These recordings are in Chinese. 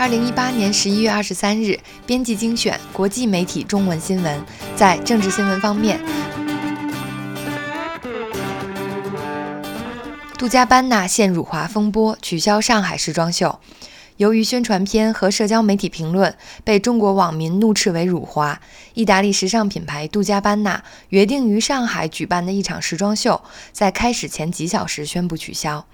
二零一八年十一月二十三日，编辑精选国际媒体中文新闻。在政治新闻方面，杜嘉班纳陷辱华风波，取消上海时装秀。由于宣传片和社交媒体评论被中国网民怒斥为辱华，意大利时尚品牌杜嘉班纳约定于上海举办的一场时装秀，在开始前几小时宣布取消。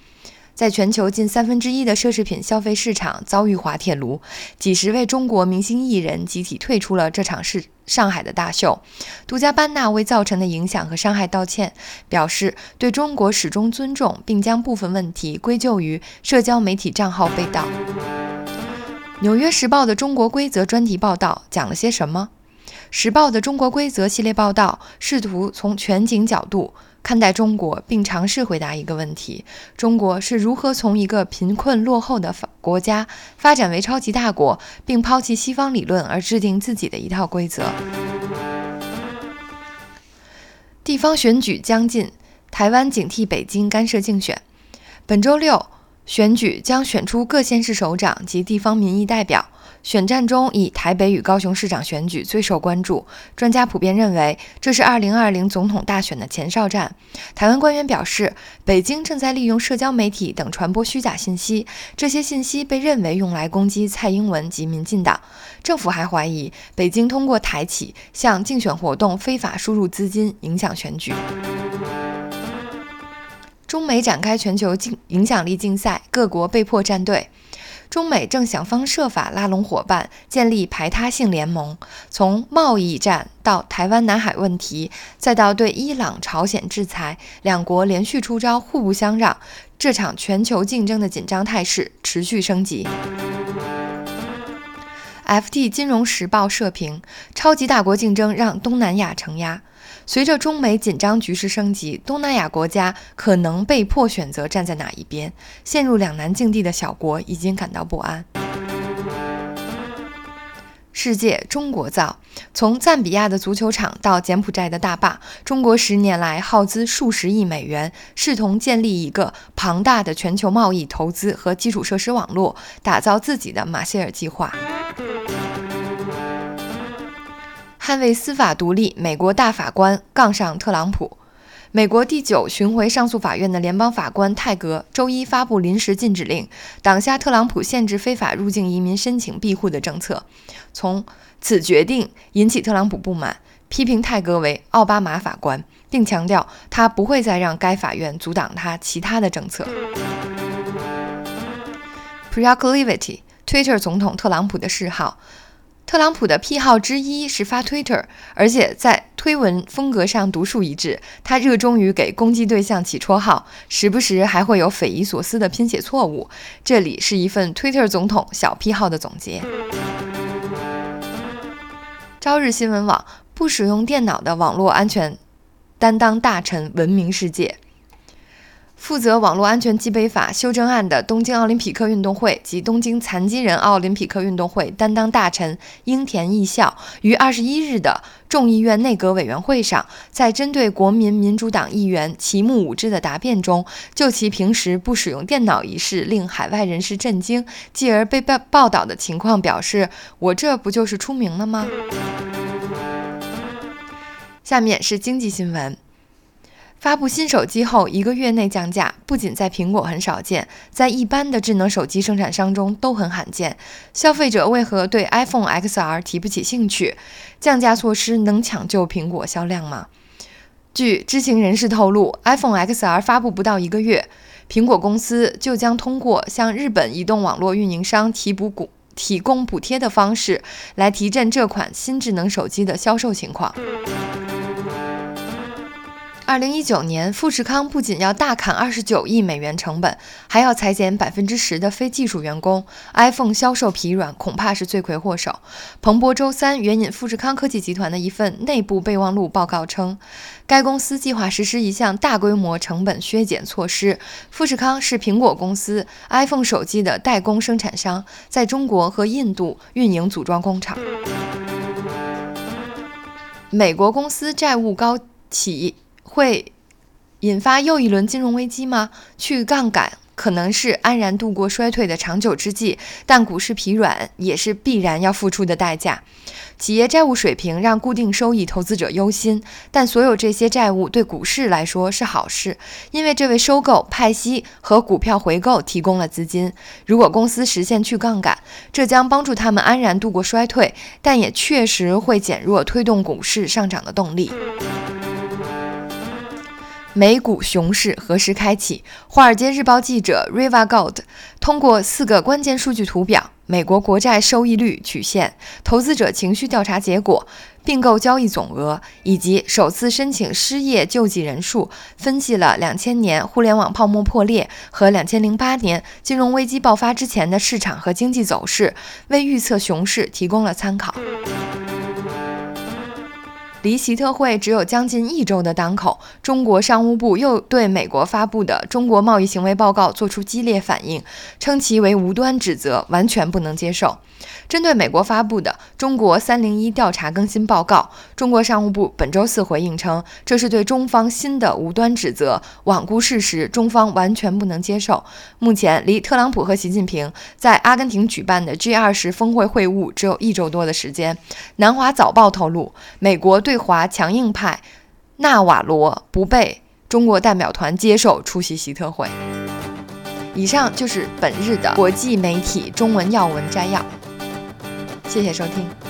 在全球近三分之一的奢侈品消费市场遭遇滑铁卢，几十位中国明星艺人集体退出了这场是上海的大秀。杜嘉班纳为造成的影响和伤害道歉，表示对中国始终尊重，并将部分问题归咎于社交媒体账号被盗。《纽约时报》的中国规则专题报道讲了些什么？《时报》的中国规则系列报道试图从全景角度。看待中国，并尝试回答一个问题：中国是如何从一个贫困落后的发国家发展为超级大国，并抛弃西方理论而制定自己的一套规则？地方选举将近，台湾警惕北京干涉竞选。本周六。选举将选出各县市首长及地方民意代表。选战中，以台北与高雄市长选举最受关注。专家普遍认为，这是2020总统大选的前哨战。台湾官员表示，北京正在利用社交媒体等传播虚假信息，这些信息被认为用来攻击蔡英文及民进党。政府还怀疑，北京通过台企向竞选活动非法输入资金，影响选举。中美展开全球竞影响力竞赛，各国被迫站队。中美正想方设法拉拢伙伴，建立排他性联盟。从贸易战到台湾、南海问题，再到对伊朗、朝鲜制裁，两国连续出招，互不相让。这场全球竞争的紧张态势持续升级。FT 金融时报社评：超级大国竞争让东南亚承压。随着中美紧张局势升级，东南亚国家可能被迫选择站在哪一边，陷入两难境地的小国已经感到不安。世界中国造，从赞比亚的足球场到柬埔寨的大坝，中国十年来耗资数十亿美元，试图建立一个庞大的全球贸易、投资和基础设施网络，打造自己的马歇尔计划。捍卫司法独立，美国大法官杠上特朗普。美国第九巡回上诉法院的联邦法官泰格周一发布临时禁止令，挡下特朗普限制非法入境移民申请庇护的政策。从此决定引起特朗普不满，批评泰格为奥巴马法官，并强调他不会再让该法院阻挡他其他的政策。Proclivity，Twitter 总统特朗普的嗜好。特朗普的癖好之一是发 Twitter，而且在推文风格上独树一帜。他热衷于给攻击对象起绰号，时不时还会有匪夷所思的拼写错误。这里是一份 Twitter 总统小癖好的总结。朝日新闻网不使用电脑的网络安全担当大臣闻名世界。负责网络安全基本法修正案的东京奥林匹克运动会及东京残疾人奥林匹克运动会担当大臣樱田义孝于二十一日的众议院内阁委员会上，在针对国民民主党议员齐木武之的答辩中，就其平时不使用电脑一事令海外人士震惊，继而被报报道的情况表示：“我这不就是出名了吗？”下面是经济新闻。发布新手机后一个月内降价，不仅在苹果很少见，在一般的智能手机生产商中都很罕见。消费者为何对 iPhone XR 提不起兴趣？降价措施能抢救苹果销量吗？据知情人士透露，iPhone XR 发布不到一个月，苹果公司就将通过向日本移动网络运营商提补股、提供补贴的方式来提振这款新智能手机的销售情况。二零一九年，富士康不仅要大砍二十九亿美元成本，还要裁减百分之十的非技术员工。iPhone 销售疲软，恐怕是罪魁祸首。彭博周三援引富士康科技集团的一份内部备忘录报告称，该公司计划实施一项大规模成本削减措施。富士康是苹果公司 iPhone 手机的代工生产商，在中国和印度运营组装工厂。美国公司债务高企。会引发又一轮金融危机吗？去杠杆可能是安然度过衰退的长久之计，但股市疲软也是必然要付出的代价。企业债务水平让固定收益投资者忧心，但所有这些债务对股市来说是好事，因为这为收购、派息和股票回购提供了资金。如果公司实现去杠杆，这将帮助他们安然度过衰退，但也确实会减弱推动股市上涨的动力。美股熊市何时开启？华尔街日报记者 Riva Gold 通过四个关键数据图表：美国国债收益率曲线、投资者情绪调查结果、并购交易总额以及首次申请失业救济人数，分析了2000年互联网泡沫破裂和2008年金融危机爆发之前的市场和经济走势，为预测熊市提供了参考。离习特会只有将近一周的当口，中国商务部又对美国发布的中国贸易行为报告作出激烈反应，称其为无端指责，完全不能接受。针对美国发布的中国“三零一”调查更新报告，中国商务部本周四回应称，这是对中方新的无端指责，罔顾事实，中方完全不能接受。目前，离特朗普和习近平在阿根廷举办的 G 二十峰会会晤只有一周多的时间。南华早报透露，美国对华强硬派纳瓦罗不被中国代表团接受出席习特会。以上就是本日的国际媒体中文要闻摘要，谢谢收听。